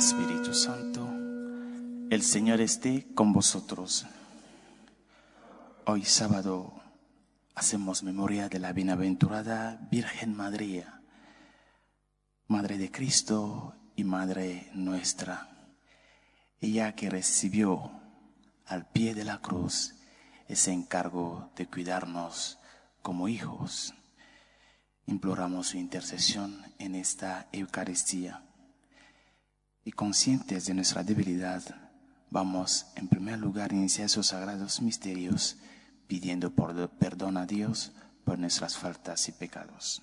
Espíritu Santo, el Señor esté con vosotros. Hoy sábado hacemos memoria de la bienaventurada Virgen María, Madre de Cristo y Madre nuestra. Ella que recibió al pie de la cruz ese encargo de cuidarnos como hijos. Imploramos su intercesión en esta Eucaristía. Y conscientes de nuestra debilidad, vamos en primer lugar a iniciar esos sagrados misterios pidiendo perdón a Dios por nuestras faltas y pecados.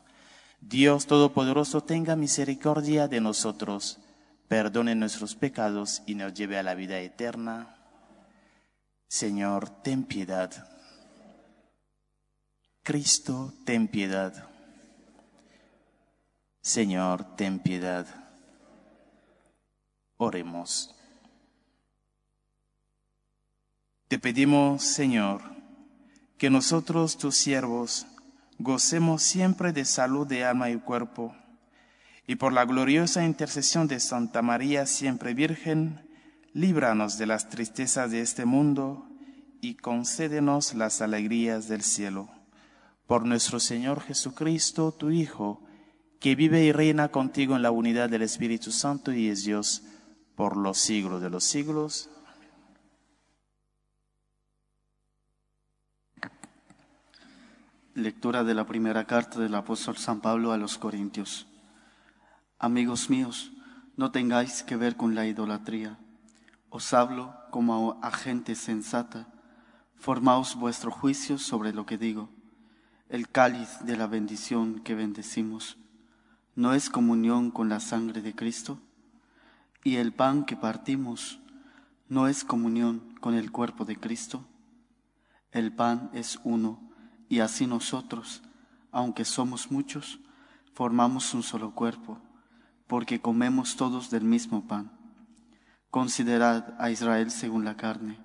Dios Todopoderoso tenga misericordia de nosotros, perdone nuestros pecados y nos lleve a la vida eterna. Señor, ten piedad. Cristo, ten piedad. Señor, ten piedad. Oremos. Te pedimos, Señor, que nosotros, tus siervos, gocemos siempre de salud de alma y cuerpo, y por la gloriosa intercesión de Santa María, siempre Virgen, líbranos de las tristezas de este mundo y concédenos las alegrías del cielo. Por nuestro Señor Jesucristo, tu Hijo, que vive y reina contigo en la unidad del Espíritu Santo y es Dios por los siglos de los siglos. Lectura de la primera carta del apóstol San Pablo a los Corintios. Amigos míos, no tengáis que ver con la idolatría. Os hablo como a gente sensata. Formaos vuestro juicio sobre lo que digo. El cáliz de la bendición que bendecimos no es comunión con la sangre de Cristo. Y el pan que partimos no es comunión con el cuerpo de Cristo. El pan es uno y así nosotros, aunque somos muchos, formamos un solo cuerpo, porque comemos todos del mismo pan. Considerad a Israel según la carne.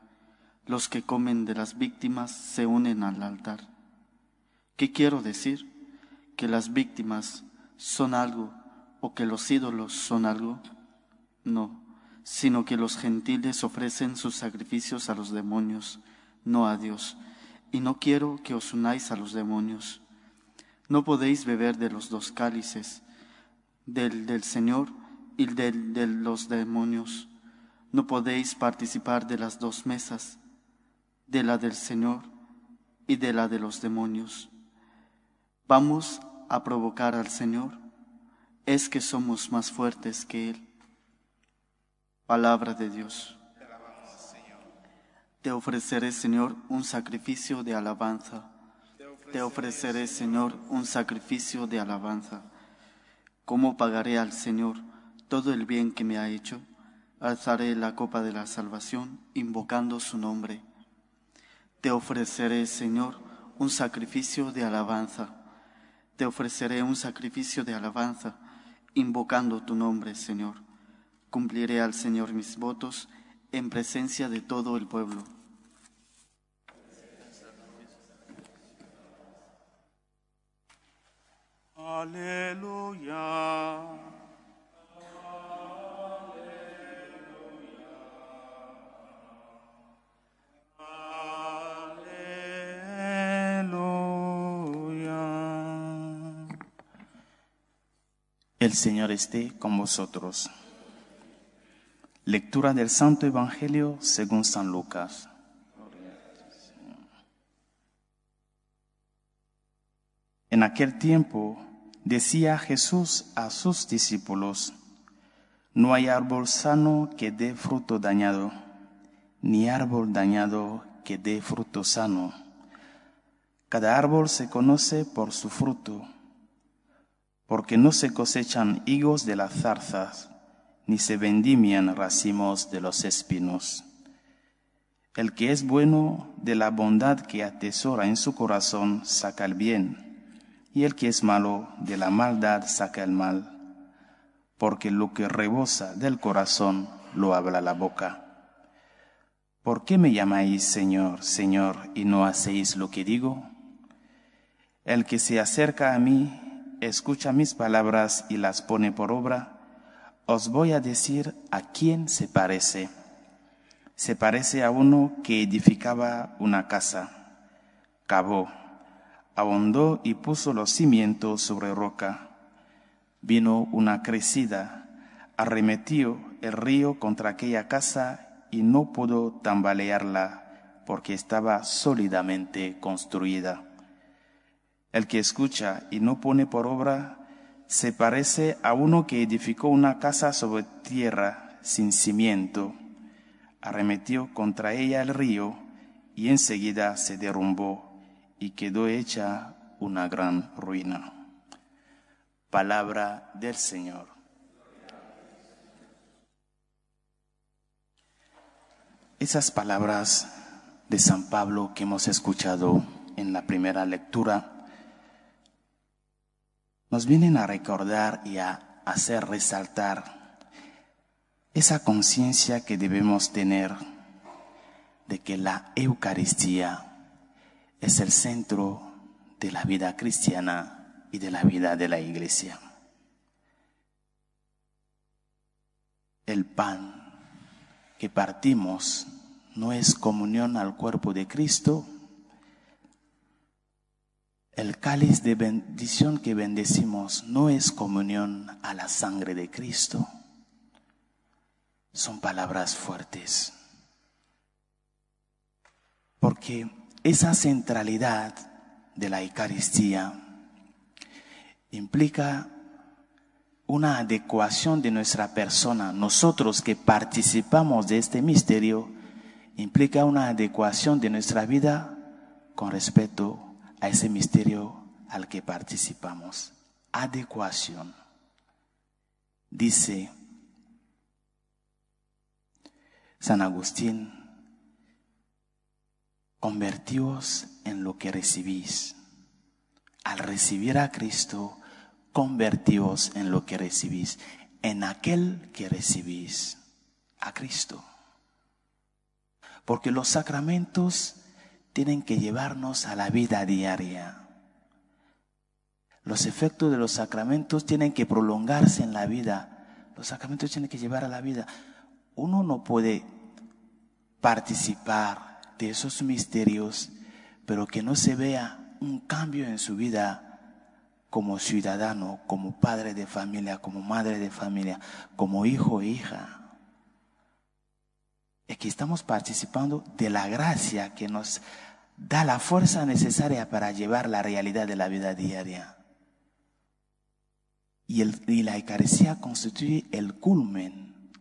Los que comen de las víctimas se unen al altar. ¿Qué quiero decir? ¿Que las víctimas son algo o que los ídolos son algo? No, sino que los gentiles ofrecen sus sacrificios a los demonios, no a Dios y no quiero que os unáis a los demonios. No podéis beber de los dos cálices, del del Señor y del de los demonios. No podéis participar de las dos mesas, de la del Señor y de la de los demonios. Vamos a provocar al Señor. Es que somos más fuertes que Él. Palabra de Dios. Te ofreceré, Señor, un sacrificio de alabanza. Te ofreceré, Señor, un sacrificio de alabanza. ¿Cómo pagaré al Señor todo el bien que me ha hecho? Alzaré la copa de la salvación, invocando su nombre. Te ofreceré, Señor, un sacrificio de alabanza. Te ofreceré un sacrificio de alabanza, invocando tu nombre, Señor. Cumpliré al Señor mis votos en presencia de todo el pueblo. Aleluya. Aleluya. El Señor esté con vosotros. Lectura del Santo Evangelio según San Lucas. En aquel tiempo decía Jesús a sus discípulos, no hay árbol sano que dé fruto dañado, ni árbol dañado que dé fruto sano. Cada árbol se conoce por su fruto porque no se cosechan higos de las zarzas, ni se vendimian racimos de los espinos. El que es bueno de la bondad que atesora en su corazón saca el bien, y el que es malo de la maldad saca el mal, porque lo que rebosa del corazón lo habla la boca. ¿Por qué me llamáis Señor, Señor, y no hacéis lo que digo? El que se acerca a mí escucha mis palabras y las pone por obra, os voy a decir a quién se parece. Se parece a uno que edificaba una casa, cavó, ahondó y puso los cimientos sobre roca. Vino una crecida, arremetió el río contra aquella casa y no pudo tambalearla porque estaba sólidamente construida. El que escucha y no pone por obra se parece a uno que edificó una casa sobre tierra sin cimiento, arremetió contra ella el río y enseguida se derrumbó y quedó hecha una gran ruina. Palabra del Señor. Esas palabras de San Pablo que hemos escuchado en la primera lectura nos vienen a recordar y a hacer resaltar esa conciencia que debemos tener de que la Eucaristía es el centro de la vida cristiana y de la vida de la iglesia. El pan que partimos no es comunión al cuerpo de Cristo, el cáliz de bendición que bendecimos no es comunión a la sangre de Cristo. Son palabras fuertes. Porque esa centralidad de la Eucaristía implica una adecuación de nuestra persona. Nosotros que participamos de este misterio, implica una adecuación de nuestra vida con respeto a ese misterio al que participamos. Adecuación. Dice San Agustín, convertíos en lo que recibís. Al recibir a Cristo, convertíos en lo que recibís, en aquel que recibís a Cristo. Porque los sacramentos tienen que llevarnos a la vida diaria. Los efectos de los sacramentos tienen que prolongarse en la vida. Los sacramentos tienen que llevar a la vida. Uno no puede participar de esos misterios, pero que no se vea un cambio en su vida como ciudadano, como padre de familia, como madre de familia, como hijo e hija. Es que estamos participando de la gracia que nos da la fuerza necesaria para llevar la realidad de la vida diaria. Y, el, la Eucaristía constituye el culmen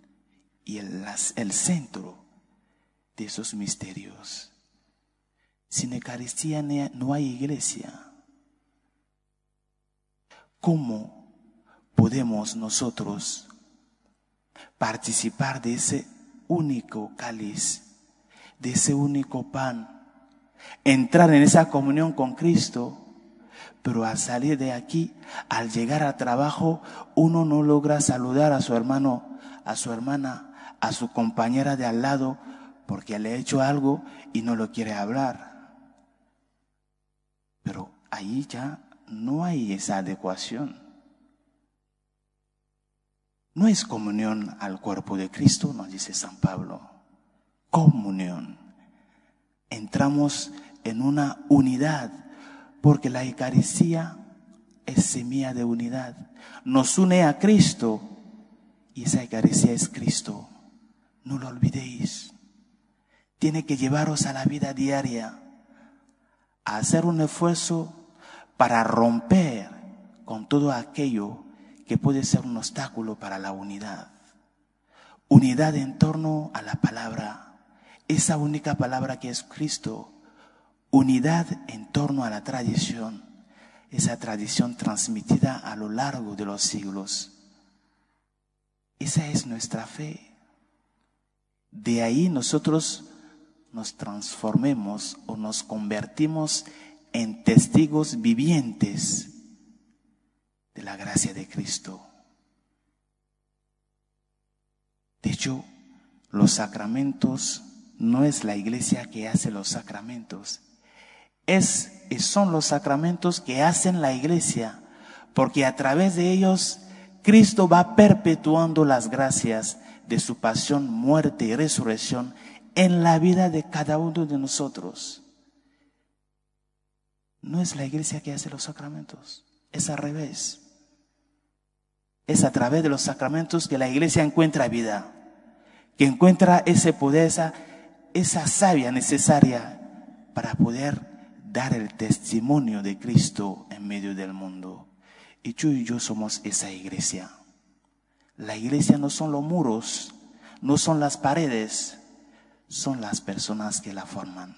y el, el centro de esos misterios. Sin Eucaristía no hay iglesia. ¿Cómo podemos nosotros participar de ese único cáliz, de ese único pan entrar en esa comunión con Cristo, pero al salir de aquí, al llegar al trabajo, uno no logra saludar a su hermano, a su hermana, a su compañera de al lado, porque le ha hecho algo y no lo quiere hablar. Pero ahí ya no hay esa adecuación. No es comunión al cuerpo de Cristo, nos dice San Pablo. Comunión entramos en una unidad, porque la Eucaristía es semilla de unidad. Nos une a Cristo y esa Eucaristía es Cristo. No lo olvidéis. Tiene que llevaros a la vida diaria, a hacer un esfuerzo para romper con todo aquello que puede ser un obstáculo para la unidad. Unidad en torno a la palabra, esa única palabra que es Cristo. Unidad en torno a la tradición, esa tradición transmitida a lo largo de los siglos. Esa es nuestra fe. De ahí nosotros nos transformemos o nos convertimos en testigos vivientes de la gracia de Cristo. De hecho, los sacramentos no es la iglesia que hace los sacramentos, es, son los sacramentos que hacen la iglesia, porque a través de ellos Cristo va perpetuando las gracias de su pasión, muerte y resurrección en la vida de cada uno de nosotros. No es la iglesia que hace los sacramentos, es al revés. Es a través de los sacramentos que la iglesia encuentra vida, que encuentra ese poder, esa, esa savia necesaria para poder dar el testimonio de Cristo en medio del mundo. Y tú y yo somos esa iglesia. La iglesia no son los muros, no son las paredes, son las personas que la forman.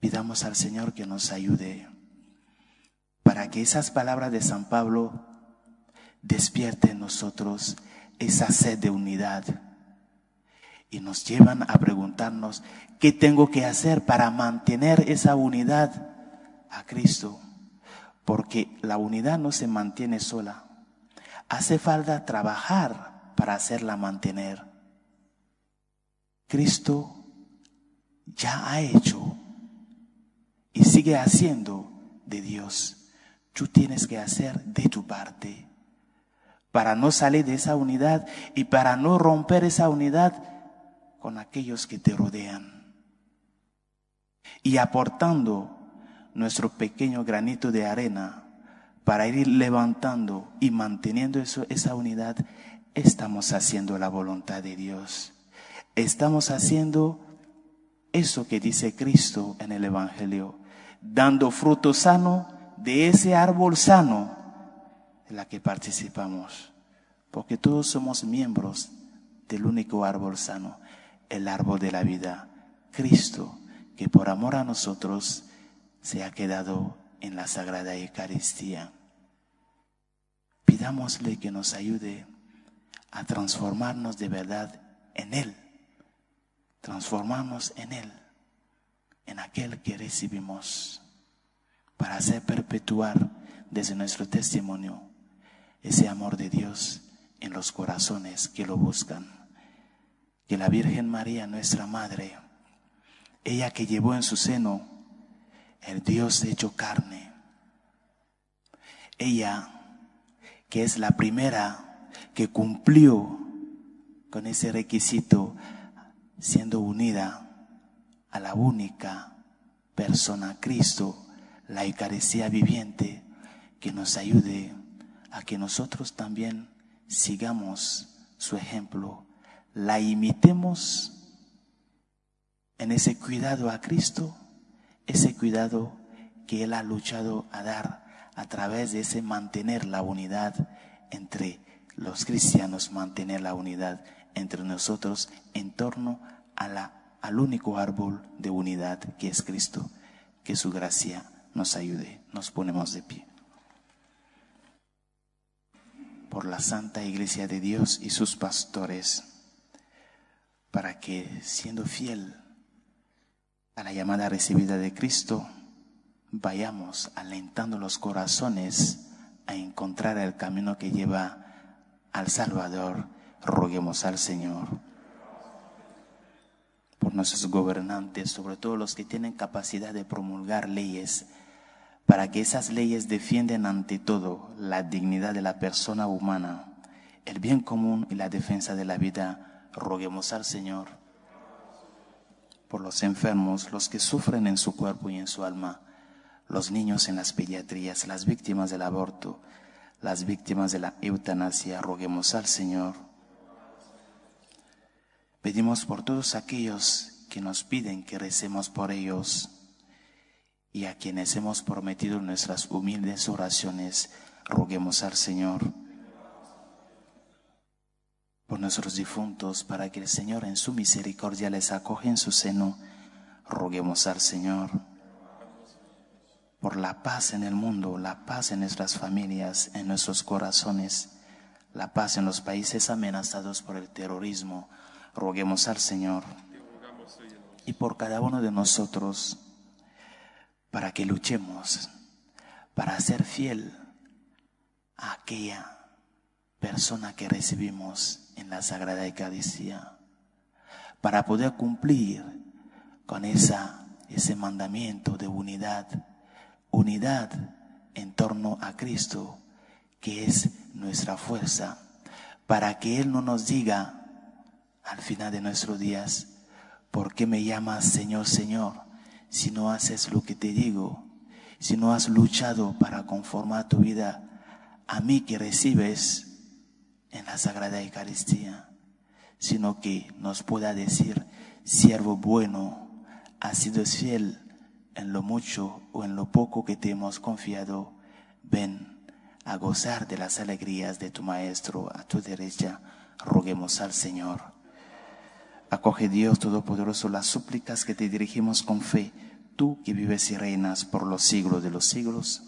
Pidamos al Señor que nos ayude para que esas palabras de San Pablo despierten en nosotros esa sed de unidad y nos llevan a preguntarnos qué tengo que hacer para mantener esa unidad a Cristo. Porque la unidad no se mantiene sola. Hace falta trabajar para hacerla mantener. Cristo ya ha hecho y sigue haciendo de Dios. Tú tienes que hacer de tu parte para no salir de esa unidad y para no romper esa unidad con aquellos que te rodean. Y aportando nuestro pequeño granito de arena para ir levantando y manteniendo eso, esa unidad, estamos haciendo la voluntad de Dios. Estamos haciendo eso que dice Cristo en el Evangelio, dando fruto sano de ese árbol sano en la que participamos, porque todos somos miembros del único árbol sano, el árbol de la vida, Cristo, que por amor a nosotros se ha quedado en la Sagrada Eucaristía. Pidámosle que nos ayude a transformarnos de verdad en Él, transformarnos en Él, en aquel que recibimos, para hacer perpetuar desde nuestro testimonio ese amor de Dios en los corazones que lo buscan. Que la Virgen María, nuestra Madre, ella que llevó en su seno el Dios hecho carne, ella que es la primera que cumplió con ese requisito siendo unida a la única persona, Cristo, la Eucaristía viviente, que nos ayude a que nosotros también sigamos su ejemplo, la imitemos en ese cuidado a Cristo, ese cuidado que Él ha luchado a dar a través de ese mantener la unidad entre los cristianos, mantener la unidad entre nosotros en torno a la, al único árbol de unidad que es Cristo. Que su gracia nos ayude. Nos ponemos de pie por la Santa Iglesia de Dios y sus pastores, para que, siendo fiel a la llamada recibida de Cristo, vayamos alentando los corazones a encontrar el camino que lleva al Salvador. Roguemos al Señor por nuestros gobernantes, sobre todo los que tienen capacidad de promulgar leyes para que esas leyes defiendan ante todo la dignidad de la persona humana, el bien común y la defensa de la vida, roguemos al Señor por los enfermos, los que sufren en su cuerpo y en su alma, los niños en las pediatrías, las víctimas del aborto, las víctimas de la eutanasia, roguemos al Señor. Pedimos por todos aquellos que nos piden que recemos por ellos y a quienes hemos prometido nuestras humildes oraciones, roguemos al Señor por nuestros difuntos, para que el Señor en su misericordia les acoge en su seno, roguemos al Señor por la paz en el mundo, la paz en nuestras familias, en nuestros corazones, la paz en los países amenazados por el terrorismo. Roguemos al Señor y por cada uno de nosotros para que luchemos, para ser fiel a aquella persona que recibimos en la Sagrada Eucaristía, para poder cumplir con esa, ese mandamiento de unidad unidad en torno a Cristo, que es nuestra fuerza, para que Él no nos diga al final de nuestros días, ¿por qué me llamas Señor, Señor, si no haces lo que te digo, si no has luchado para conformar tu vida a mí que recibes en la Sagrada Eucaristía, sino que nos pueda decir, siervo bueno, has sido fiel en lo mucho o en lo poco que te hemos confiado, ven a gozar de las alegrías de tu Maestro a tu derecha. Roguemos al Señor. Acoge Dios Todopoderoso las súplicas que te dirigimos con fe, tú que vives y reinas por los siglos de los siglos.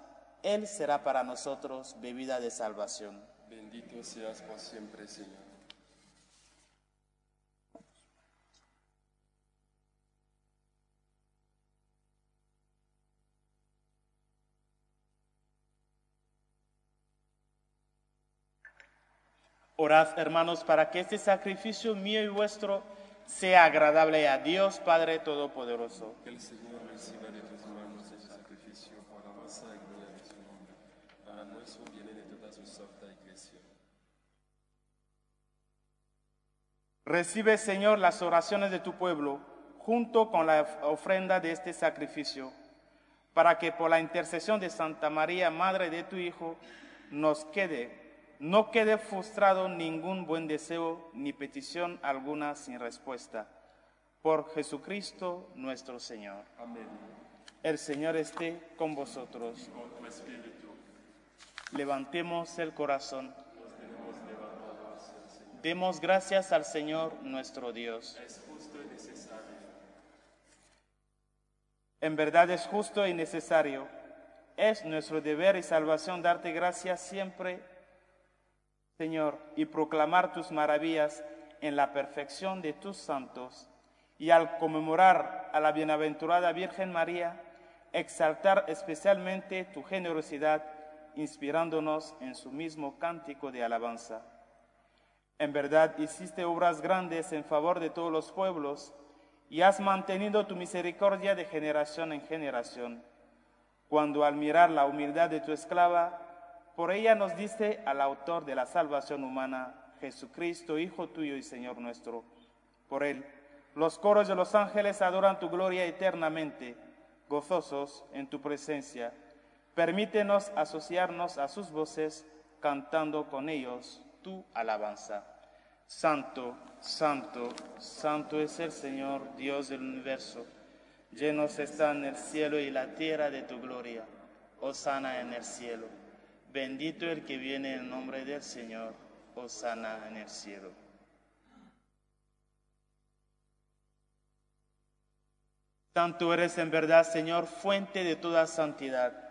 Él será para nosotros bebida de salvación. Bendito seas por siempre, Señor. Orad, hermanos, para que este sacrificio mío y vuestro sea agradable a Dios Padre Todopoderoso. Que el Señor reciba de tus manos el sacrificio por la masa y gloria de su nombre, para nuestro bien y de toda su santa iglesia. Recibe, Señor, las oraciones de tu pueblo junto con la ofrenda de este sacrificio, para que por la intercesión de Santa María, Madre de tu Hijo, nos quede, no quede frustrado ningún buen deseo ni petición alguna sin respuesta. Por Jesucristo nuestro Señor. Amén. El Señor esté con vosotros. Con tu espíritu, Levantemos el corazón. Demos gracias al Señor nuestro Dios. En verdad es justo y necesario. Es nuestro deber y salvación darte gracias siempre, Señor, y proclamar tus maravillas en la perfección de tus santos. Y al conmemorar a la bienaventurada Virgen María, exaltar especialmente tu generosidad, inspirándonos en su mismo cántico de alabanza. En verdad hiciste obras grandes en favor de todos los pueblos y has mantenido tu misericordia de generación en generación. Cuando al mirar la humildad de tu esclava, por ella nos diste al autor de la salvación humana, Jesucristo, Hijo tuyo y Señor nuestro. Por él, los coros de los ángeles adoran tu gloria eternamente, gozosos en tu presencia. Permítenos asociarnos a sus voces, cantando con ellos tu alabanza. Santo, santo, santo es el Señor, Dios del universo. Llenos están el cielo y la tierra de tu gloria. Osana en el cielo. Bendito el que viene en nombre del Señor. Osana en el cielo. Tanto eres en verdad, Señor, fuente de toda santidad.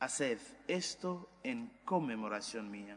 Haced esto en conmemoración mía.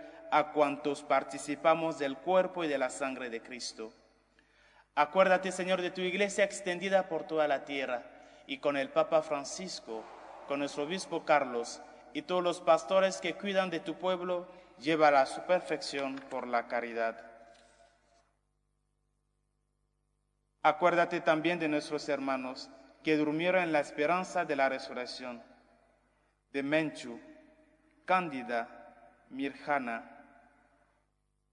a cuantos participamos del cuerpo y de la sangre de Cristo. Acuérdate, Señor, de tu iglesia extendida por toda la tierra y con el Papa Francisco, con nuestro obispo Carlos y todos los pastores que cuidan de tu pueblo, llévala a su perfección por la caridad. Acuérdate también de nuestros hermanos que durmieron en la esperanza de la resurrección, de Menchu, Cándida, Mirjana,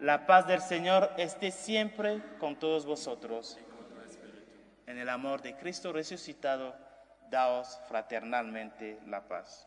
La paz del Señor esté siempre con todos vosotros. En el amor de Cristo resucitado, daos fraternalmente la paz.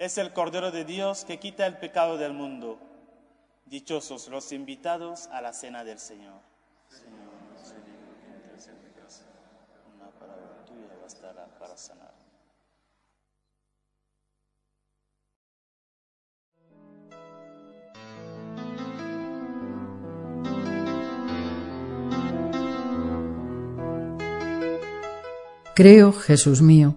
es el Cordero de Dios que quita el pecado del mundo. Dichosos los invitados a la cena del Señor. Señor, no soy digno que entres en mi casa. Una palabra tuya bastará para sanar. Creo, Jesús mío,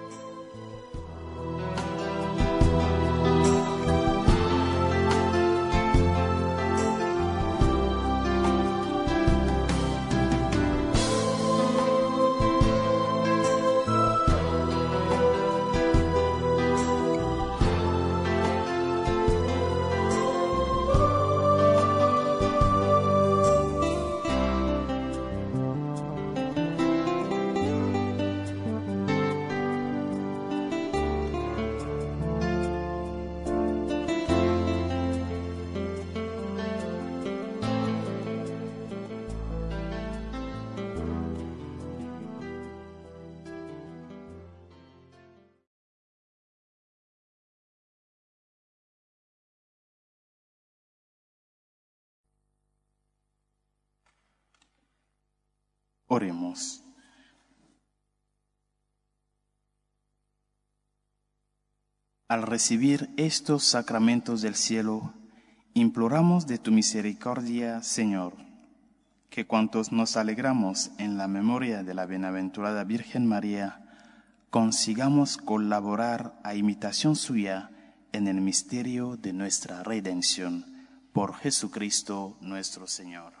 Oremos. Al recibir estos sacramentos del cielo, imploramos de tu misericordia, Señor, que cuantos nos alegramos en la memoria de la bienaventurada Virgen María, consigamos colaborar a imitación suya en el misterio de nuestra redención por Jesucristo nuestro Señor.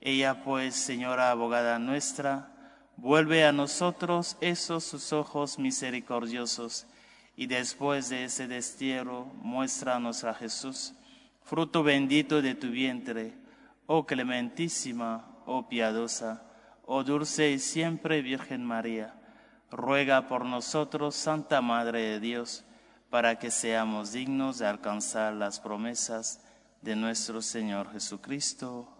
Ella pues, Señora abogada nuestra, vuelve a nosotros esos sus ojos misericordiosos y después de ese destierro muéstranos a Jesús, fruto bendito de tu vientre, oh clementísima, oh piadosa, oh dulce y siempre Virgen María. Ruega por nosotros, Santa Madre de Dios, para que seamos dignos de alcanzar las promesas de nuestro Señor Jesucristo.